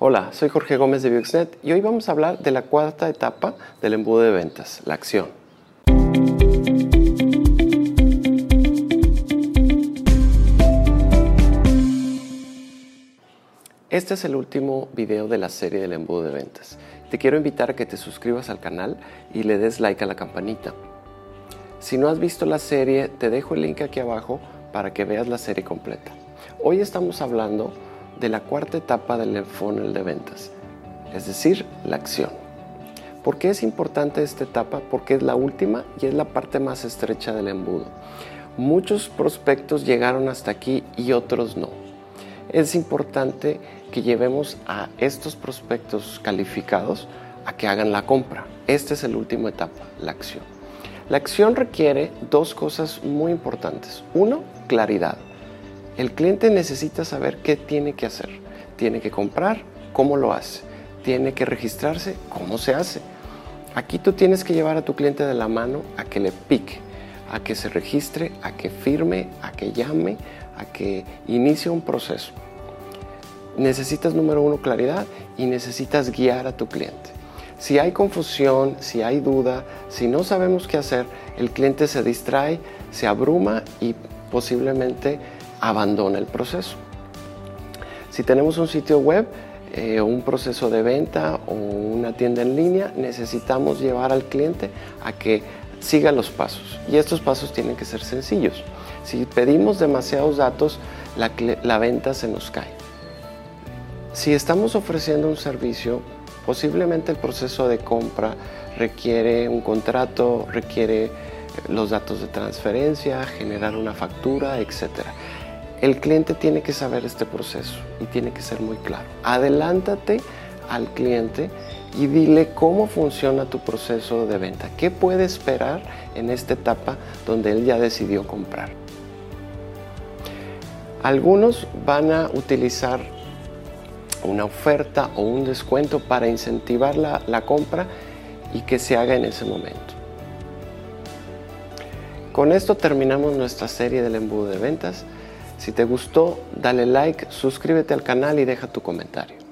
Hola, soy Jorge Gómez de Bioxnet y hoy vamos a hablar de la cuarta etapa del embudo de ventas, la acción. Este es el último video de la serie del embudo de ventas. Te quiero invitar a que te suscribas al canal y le des like a la campanita. Si no has visto la serie, te dejo el link aquí abajo para que veas la serie completa. Hoy estamos hablando de la cuarta etapa del funnel de ventas, es decir, la acción. ¿Por qué es importante esta etapa? Porque es la última y es la parte más estrecha del embudo. Muchos prospectos llegaron hasta aquí y otros no. Es importante que llevemos a estos prospectos calificados a que hagan la compra. Esta es la última etapa, la acción. La acción requiere dos cosas muy importantes. Uno, claridad. El cliente necesita saber qué tiene que hacer. Tiene que comprar, cómo lo hace. Tiene que registrarse, cómo se hace. Aquí tú tienes que llevar a tu cliente de la mano a que le pique, a que se registre, a que firme, a que llame, a que inicie un proceso. Necesitas, número uno, claridad y necesitas guiar a tu cliente. Si hay confusión, si hay duda, si no sabemos qué hacer, el cliente se distrae, se abruma y posiblemente abandona el proceso. Si tenemos un sitio web, eh, un proceso de venta o una tienda en línea, necesitamos llevar al cliente a que siga los pasos. Y estos pasos tienen que ser sencillos. Si pedimos demasiados datos, la, la venta se nos cae. Si estamos ofreciendo un servicio, posiblemente el proceso de compra requiere un contrato, requiere los datos de transferencia, generar una factura, etc. El cliente tiene que saber este proceso y tiene que ser muy claro. Adelántate al cliente y dile cómo funciona tu proceso de venta, qué puede esperar en esta etapa donde él ya decidió comprar. Algunos van a utilizar una oferta o un descuento para incentivar la, la compra y que se haga en ese momento. Con esto terminamos nuestra serie del embudo de ventas. Si te gustó, dale like, suscríbete al canal y deja tu comentario.